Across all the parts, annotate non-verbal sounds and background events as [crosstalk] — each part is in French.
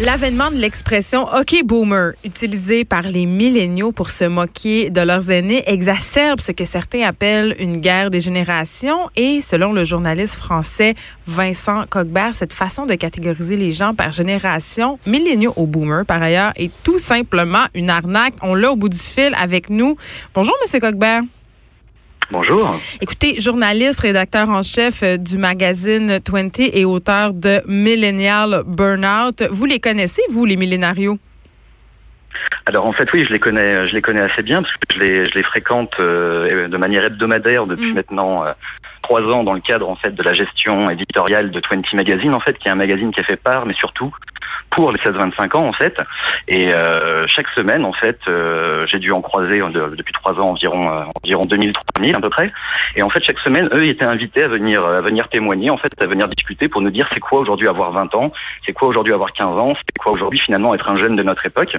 L'avènement de l'expression OK boomer, utilisée par les milléniaux pour se moquer de leurs aînés, exacerbe ce que certains appellent une guerre des générations. Et selon le journaliste français Vincent Cogbert, cette façon de catégoriser les gens par génération, milléniaux ou boomer par ailleurs, est tout simplement une arnaque. On l'a au bout du fil avec nous. Bonjour, Monsieur Cogbert. Bonjour. Écoutez, journaliste, rédacteur en chef euh, du magazine 20 et auteur de Millennial Burnout. Vous les connaissez, vous, les millénarios? Alors en fait oui, je les connais, je les connais assez bien parce que je les, je les fréquente euh, de manière hebdomadaire depuis mm. maintenant euh, trois ans dans le cadre en fait de la gestion éditoriale de 20 Magazine en fait, qui est un magazine qui a fait part, mais surtout pour les 16-25 ans en fait. Et euh, chaque semaine en fait, euh, j'ai dû en croiser euh, depuis trois ans environ environ 2000 3000 à peu près. Et en fait chaque semaine, eux étaient invités à venir à venir témoigner en fait, à venir discuter pour nous dire c'est quoi aujourd'hui avoir 20 ans, c'est quoi aujourd'hui avoir 15 ans, c'est quoi aujourd'hui finalement être un jeune de notre époque.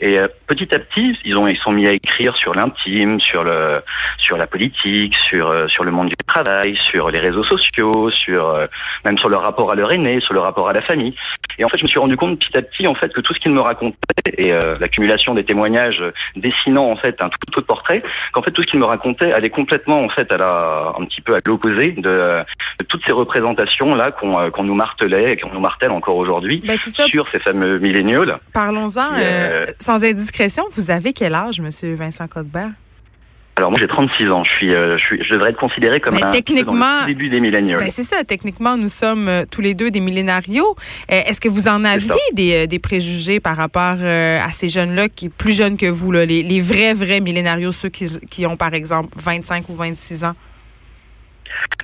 Et petit à petit, ils ont ils sont mis à écrire sur l'intime, sur le sur la politique, sur sur le monde du travail, sur les réseaux sociaux, sur même sur leur rapport à leur aîné, sur le rapport à la famille. Et en fait, je me suis rendu compte petit à petit en fait que tout ce qu'il me racontait et euh, l'accumulation des témoignages dessinant en fait un tout autre portrait, qu'en fait tout ce qu'il me racontait allait complètement en fait à la un petit peu à l'opposé de, toutes ces représentations là qu'on euh, qu'on nous martelait et qu'on nous martèle encore aujourd'hui ben, sur ces fameux milléniaux. Parlons-en euh, sans indiscrétion. Vous avez quel âge, Monsieur Vincent Coquebert? Alors moi j'ai 36 ans, je suis, euh, je suis, je devrais être considéré comme un techniquement, début des milléniaux. Ben c'est ça, techniquement nous sommes euh, tous les deux des millénarios. Euh, est-ce que vous en aviez des, des, préjugés par rapport à ces jeunes-là qui plus jeunes que vous, là, les, les vrais vrais millénarios, ceux qui, qui ont par exemple 25 ou 26 ans?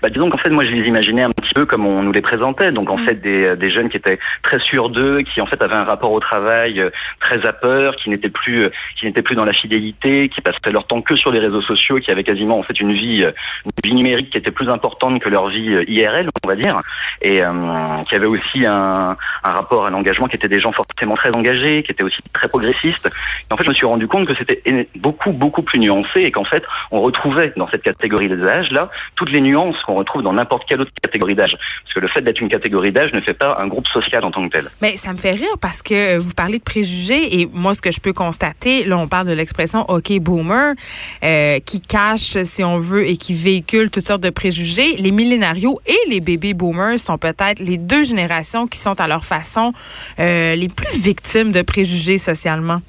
Bah, Disons qu'en fait, moi, je les imaginais un petit peu comme on nous les présentait. Donc, en mm. fait, des, des, jeunes qui étaient très sûrs d'eux, qui en fait avaient un rapport au travail euh, très à peur, qui n'étaient plus, euh, qui n'étaient plus dans la fidélité, qui passaient leur temps que sur les réseaux sociaux, qui avaient quasiment en fait une vie, euh, une vie numérique qui était plus importante que leur vie IRL, on va dire, et qui avaient aussi un, un rapport à l'engagement qui étaient des gens forcément très engagés, qui étaient aussi très progressistes. Et en fait, je me suis rendu compte que c'était beaucoup, beaucoup plus nuancé et qu'en fait, on retrouvait dans cette catégorie des âges là toutes les nuances qu'on retrouve dans n'importe quelle autre catégorie d'âge. Parce que le fait d'être une catégorie d'âge ne fait pas un groupe social en tant que tel. Mais ça me fait rire parce que vous parlez de préjugés et moi, ce que je peux constater, là, on parle de l'expression OK boomer euh, qui cache, si on veut, et qui véhicule toutes sortes de préjugés. Les millénarios et les baby boomers sont peut-être les deux générations qui sont à leur façon euh, les plus victimes de préjugés socialement.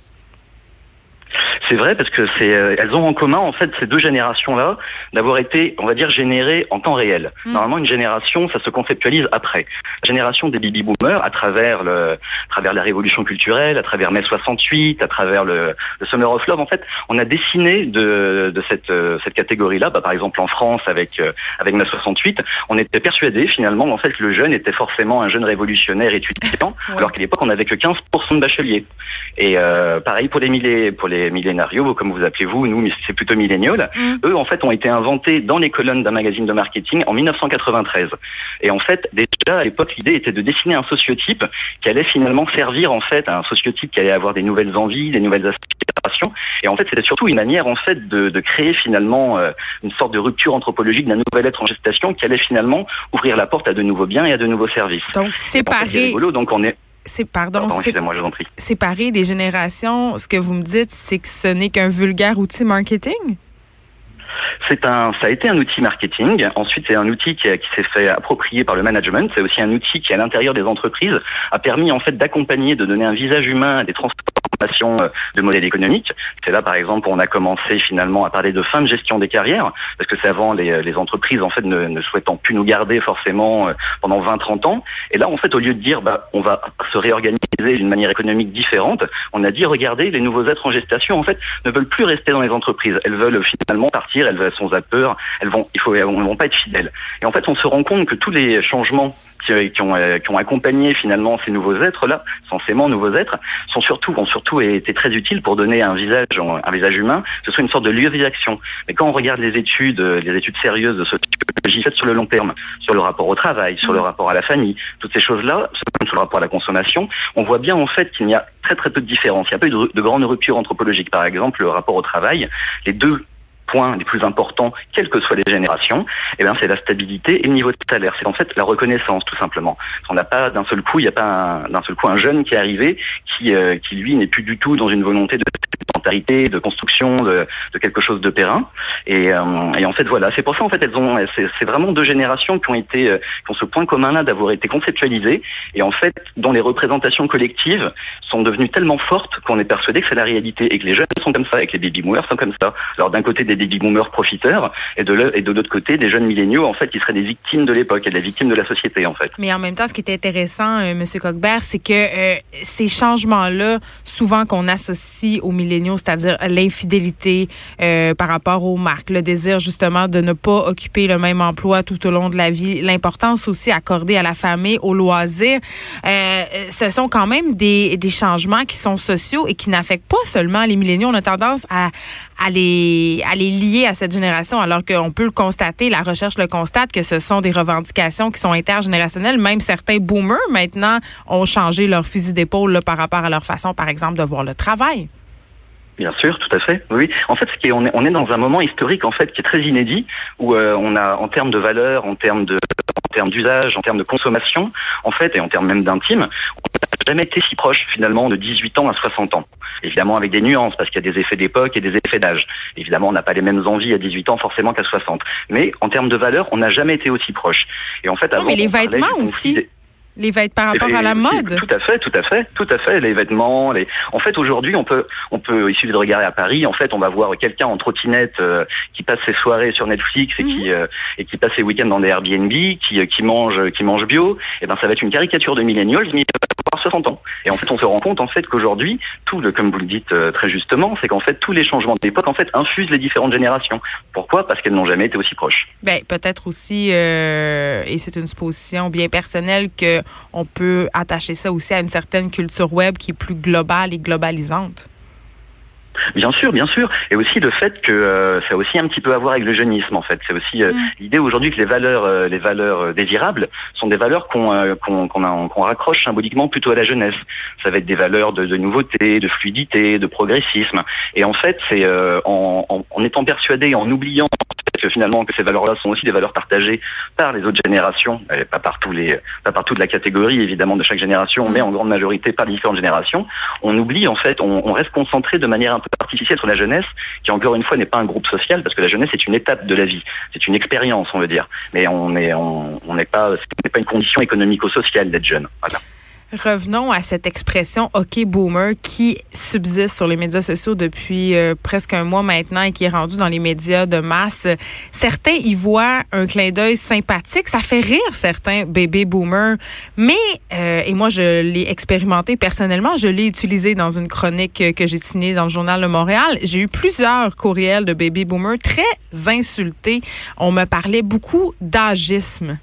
C'est vrai parce que c'est, euh, elles ont en commun en fait ces deux générations-là d'avoir été, on va dire, générées en temps réel. Hmm. Normalement, une génération, ça se conceptualise après. La génération des baby boomers, à travers le, à travers la révolution culturelle, à travers mai 68, à travers le, le Summer of Love, en fait, on a dessiné de, de cette, euh, cette catégorie-là. Bah, par exemple, en France, avec euh, avec mai 68, on était persuadé finalement en fait que le jeune était forcément un jeune révolutionnaire étudiant, alors qu'à l'époque on n'avait que 15% de bacheliers. Et pareil pour les milliers, pour les millénarios, comme vous appelez-vous, nous c'est plutôt millénial. Mm. Eux en fait ont été inventés dans les colonnes d'un magazine de marketing en 1993. Et en fait déjà à l'époque l'idée était de dessiner un sociotype qui allait finalement servir en fait à un sociotype qui allait avoir des nouvelles envies, des nouvelles aspirations. Et en fait c'était surtout une manière en fait de, de créer finalement euh, une sorte de rupture anthologique d'un nouvel être en gestation qui allait finalement ouvrir la porte à de nouveaux biens et à de nouveaux services. Donc séparer. donc on est c'est pardon, séparer les générations. Ce que vous me dites, c'est que ce n'est qu'un vulgaire outil marketing? C'est un, ça a été un outil marketing. Ensuite, c'est un outil qui, qui s'est fait approprier par le management. C'est aussi un outil qui, à l'intérieur des entreprises, a permis en fait d'accompagner, de donner un visage humain à des transports euh, de modèle économique. C'est là, par exemple, où on a commencé finalement à parler de fin de gestion des carrières, parce que c'est avant les, entreprises en fait ne, souhaitant plus nous garder forcément euh, pendant 20-30 ans. Et là, en fait, au lieu de dire bah, on va se réorganiser d'une manière économique différente, on a dit regardez, les nouveaux êtres en gestation en fait ne veulent plus rester dans les entreprises. Elles veulent finalement partir, elles sont à peur, elles vont, vont pas être fidèles. Et en fait, on se rend compte que tous les changements qui, ont, qui ont accompagné finalement ces nouveaux êtres là, censément nouveaux êtres, sont surtout ont surtout été très utiles pour donner un visage un visage humain, ce soit une sorte de lieu d'action. Mais quand on regarde les études, les études sérieuses de sociologie faites sur le long terme, sur le rapport au travail, sur le mm. rapport à la famille, toutes ces choses-là, sur le rapport à la consommation, on voit bien en fait qu'il n'y a très très peu de différence. Il n'y a pas eu de, de grande rupture anthropologique. Par exemple, le rapport au travail, les deux points les plus importants, quelles que soient les générations, eh bien, c'est la stabilité et le niveau de salaire. C'est en fait la reconnaissance, tout simplement. On n'a pas d'un seul coup, il n'y a pas d'un seul coup un jeune qui est arrivé qui, euh, qui lui n'est plus du tout dans une volonté de sédentarité, de construction de, de, quelque chose de périn. Et, euh, et en fait, voilà, c'est pour ça en fait elles ont, c'est vraiment deux générations qui ont été, euh, qui ont ce point commun-là d'avoir été conceptualisées et en fait dont les représentations collectives sont devenues tellement fortes qu'on est persuadé que c'est la réalité et que les jeunes sont comme ça et que les baby boomers sont comme ça. Alors d'un côté des baby boomers profiteurs et de l'autre côté des jeunes milléniaux en fait qui seraient des victimes de l'époque et des victimes de la société en fait. Mais en même temps, ce qui est intéressant, euh, Monsieur Cockbert, c'est que euh, ces changements-là, souvent qu'on associe aux milléniaux, c'est-à-dire l'infidélité euh, par rapport aux marques, le désir justement de ne pas occuper le même emploi tout au long de la vie, l'importance aussi accordée à la famille, au loisir, euh, ce sont quand même des, des changements qui sont sociaux et qui n'affectent pas seulement les milléniaux. On a tendance à, à les, à lier à cette génération, alors qu'on peut le constater, la recherche le constate, que ce sont des revendications qui sont intergénérationnelles. Même certains boomers, maintenant, ont changé leur fusil d'épaule par rapport à leur façon, par exemple, de voir le travail. Bien sûr, tout à fait. Oui. En fait, on, est, on est dans un moment historique en fait qui est très inédit où euh, on a, en termes de valeur, en termes de, en termes d'usage, en termes de consommation, en fait, et en termes même d'intime, on n'a jamais été si proche finalement de 18 ans à 60 ans. Évidemment avec des nuances parce qu'il y a des effets d'époque et des effets d'âge. Évidemment, on n'a pas les mêmes envies à 18 ans forcément qu'à 60. Mais en termes de valeur, on n'a jamais été aussi proche. Et en fait, avant, mais les vêtements aussi. Les vêtements par rapport à la mode. Tout à fait, tout à fait, tout à fait. Les vêtements, les. En fait, aujourd'hui, on peut, on peut, il suffit de regarder à Paris. En fait, on va voir quelqu'un en trottinette euh, qui passe ses soirées sur Netflix et qui mhm. euh, et qui passe ses week-ends dans des Airbnb, qui euh, qui mange, qui mange bio. Et eh ben, ça va être une caricature de millennials, mais 60 ans. Et en fait, on se rend compte en fait qu'aujourd'hui, tout le, comme vous le dites très justement, c'est qu'en fait tous les changements d'époque en fait infusent les différentes générations. Pourquoi? Parce qu'elles n'ont jamais été aussi proches. Ben peut-être aussi, et c'est une supposition bien personnelle que on peut attacher ça aussi à une certaine culture web qui est plus globale et globalisante. Bien sûr, bien sûr, et aussi le fait que euh, ça a aussi un petit peu à voir avec le jeunisme en fait. C'est aussi euh, l'idée aujourd'hui que les valeurs, euh, les valeurs désirables sont des valeurs qu'on qu'on raccroche symboliquement plutôt à la jeunesse. Ça va être des valeurs de, de nouveauté, de fluidité, de progressisme. Et en fait, c'est en, en, en, étant persuadé, en oubliant que finalement que ces valeurs-là sont aussi des valeurs partagées par les autres générations, pas par tous les, pas par toute la catégorie évidemment de chaque génération, mais en grande majorité par les différentes générations. On oublie en fait, on, on reste concentré de manière un peu artificielle sur la jeunesse, qui encore une fois n'est pas un groupe social, parce que la jeunesse est une étape de la vie, c'est une expérience, on veut dire, mais on n'est on, n'est pas, ce n'est pas une condition économico-sociale d'être jeune. Voilà. Revenons à cette expression OK boomer qui subsiste sur les médias sociaux depuis euh, presque un mois maintenant et qui est rendu dans les médias de masse. Certains y voient un clin d'œil sympathique, ça fait rire certains bébés boomers, mais euh, et moi je l'ai expérimenté personnellement, je l'ai utilisé dans une chronique que j'ai signée dans le journal de Montréal. J'ai eu plusieurs courriels de bébés boomers très insultés. On me parlait beaucoup d'agisme.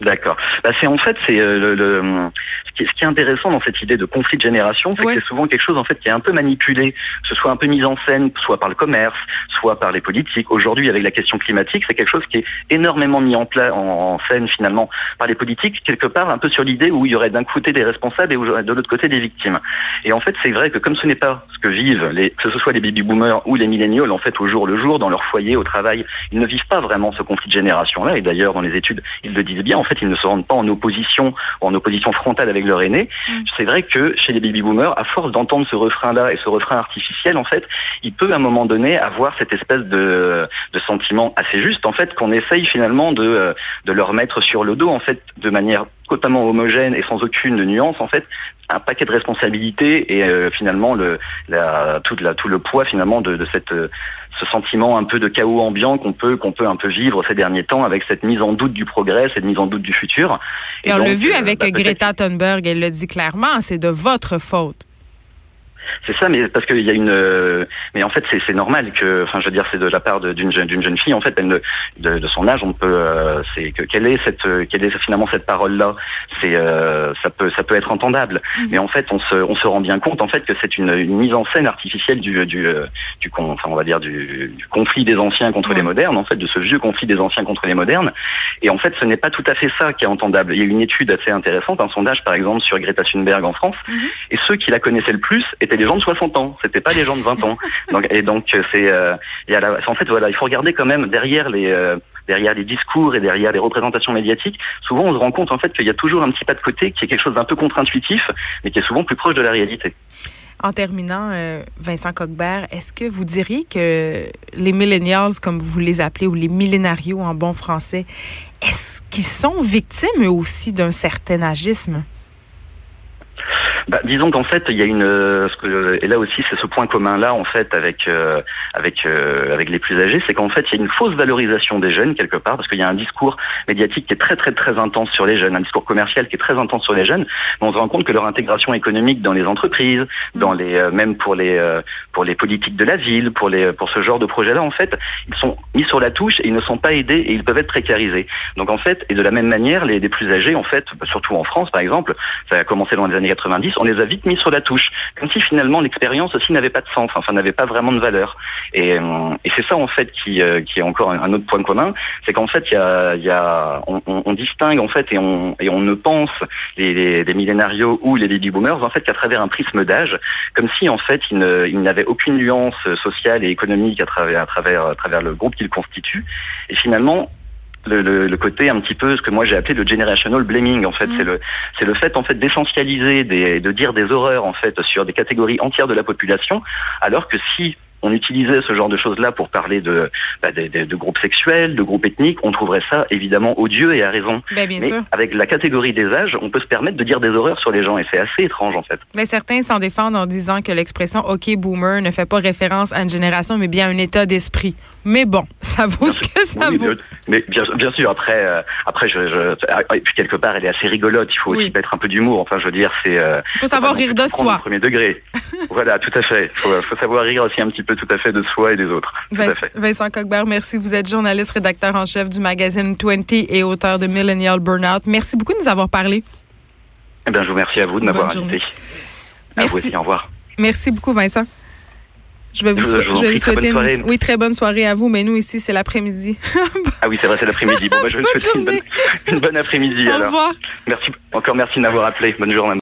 D'accord. Bah, c'est en fait c'est euh, le, ce, qui, ce, qui, est intéressant dans cette idée de conflit de génération, c'est que c'est souvent quelque chose en fait qui est un peu manipulé, que ce soit un peu mis en scène, soit par le commerce, soit par les politiques. Aujourd'hui, avec la question climatique, c'est quelque chose qui est énormément mis en, en, scène finalement par les politiques, quelque part un peu sur l'idée où il y aurait d'un côté des responsables et de l'autre côté des victimes. Et en fait, c'est vrai que comme ce n'est pas ce que vivent les, que ce soit les baby boomers ou les milléniaux, en fait au jour le jour dans leur foyer, au travail, ils ne vivent pas vraiment ce conflit de génération là. Et d'ailleurs, dans les études, ils le disent bien. En fait, ils ne se rendent pas en opposition, en opposition frontale avec leur aîné. Mm. C'est vrai que chez les baby boomers, à force d'entendre ce refrain-là et ce refrain artificiel, en fait, il peut à un moment donné avoir cette espèce de, de sentiment assez juste, en fait, qu'on essaye finalement de, de leur mettre sur le dos, en fait, de manière totalement homogène et sans aucune nuance, en fait, un paquet de responsabilités et euh, finalement le, la, tout, la, tout le poids finalement de, de cette, ce sentiment un peu de chaos ambiant qu'on peut qu'on peut un peu vivre ces derniers temps avec cette mise en doute du progrès, cette mise en doute du futur. Et, on l'a vu euh, avec bah, Greta Thunberg, elle le dit clairement, c'est de votre faute. C'est ça, mais parce qu'il y a une, euh, mais en fait c'est normal que, enfin je veux dire c'est de la part d'une jeune jeune fille en fait elle ne, de, de son âge on peut, euh, c'est que quelle est cette, quelle est finalement cette parole là, c'est euh, ça peut ça peut être entendable, mhm. mais en fait on se on se rend bien compte en fait que c'est une, une, mise en scène artificielle du du du enfin on va dire du, du conflit des anciens contre les modernes en fait de ce vieux conflit des anciens contre les modernes, et en fait ce n'est pas tout à fait ça qui est entendable. Il y a une étude assez intéressante, un sondage par exemple sur Greta Thunberg en France, mhm. et ceux qui la connaissaient le plus étaient c'était des gens de 60 ans, c'était pas des gens de 20 ans. [laughs] Donc, et donc c'est, euh, en fait voilà, il faut regarder quand même derrière les euh, derrière les discours et derrière les représentations médiatiques. Souvent, on se rend compte en fait qu'il y a toujours un petit pas de côté qui est quelque chose d'un peu contre-intuitif, mais qui est souvent plus proche de la réalité. En terminant, euh, Vincent Coquebert, est-ce que vous diriez que les millennials, comme vous les appelez, ou les millénarios en bon français, est-ce qu'ils sont victimes eux aussi d'un certain agisme? Bah, Disons qu'en fait, il y a une, euh, et là aussi, c'est ce point commun là, en fait, avec euh, avec euh, avec les plus âgés, c'est qu'en fait, il y a une fausse valorisation des jeunes quelque part, parce qu'il y a un discours médiatique qui est très très très intense sur les jeunes, un discours commercial qui est très intense sur les jeunes, mais on se rend compte que leur intégration économique dans les entreprises, dans les même pour les pour les politiques de la ville, pour les pour ce genre de projet-là, en fait, ils sont mis sur la touche et ils ne sont pas aidés et ils peuvent être précarisés. Donc en fait, et de la même manière, les plus âgés, en fait, surtout en France par exemple, ça a commencé dans les années 90, on les a vite mis sur la touche, comme si finalement l'expérience aussi n'avait pas de sens, enfin n'avait pas vraiment de valeur. Et, euh, c'est ça en fait qui, euh, qui est encore un autre point commun, c'est qu'en fait on, distingue en fait et on, ne pense les, les, millénarios ou les baby boomers en fait qu'à travers un prisme d'âge, comme si en fait ils n'avaient aucune nuance sociale et économique à travers, à travers, à travers le groupe qu'ils constituent. Et finalement, le, le, côté un petit peu ce que moi j'ai appelé le generational blaming en fait mm. c'est le c'est le fait en fait d'essentialiser des de dire des horreurs en fait sur des catégories entières de la population alors que si on utilisait ce genre de choses-là pour parler de, bah, de, groupes sexuels, de groupes ethniques, on trouverait ça évidemment odieux et à raison. Ben, bien Mais avec la catégorie des âges, on peut se permettre de dire des horreurs sur les gens et c'est assez étrange en fait. Mais certains s'en défendent en disant que l'expression OK boomer ne fait pas référence à une génération mais bien à un état d'esprit. Mais bon, [laughs] ça vaut ce que ça vaut. Mais bien, bien, sûr, après, euh, après, je, je, et puis quelque part, elle est assez rigolote. Il faut aussi mettre un peu d'humour. Enfin, je veux dire, c'est. Euh, il faut savoir rire de soi. Premier degré. [laughs] voilà, tout à fait. Il faut, faut, savoir rire aussi un petit peu, tout à fait, de soi et des autres. Vincent, Vincent Coquebert, merci. Vous êtes journaliste, rédacteur en chef du magazine 20 et auteur de Millennial Burnout. Merci beaucoup de nous avoir parlé. Eh bien, je vous remercie à vous de m'avoir invité. À vous aussi. Au revoir. Merci beaucoup, Vincent. Je vais vous, je, vais vous souhaiter une, oui, très bonne soirée à vous, mais nous ici, c'est l'après-midi. [laughs] ah oui, c'est vrai, c'est l'après-midi. Bon, bah, je vais [laughs] vous souhaiter [laughs] une bonne, après-midi. Au revoir. Merci, encore merci de m'avoir appelé. Bonne journée.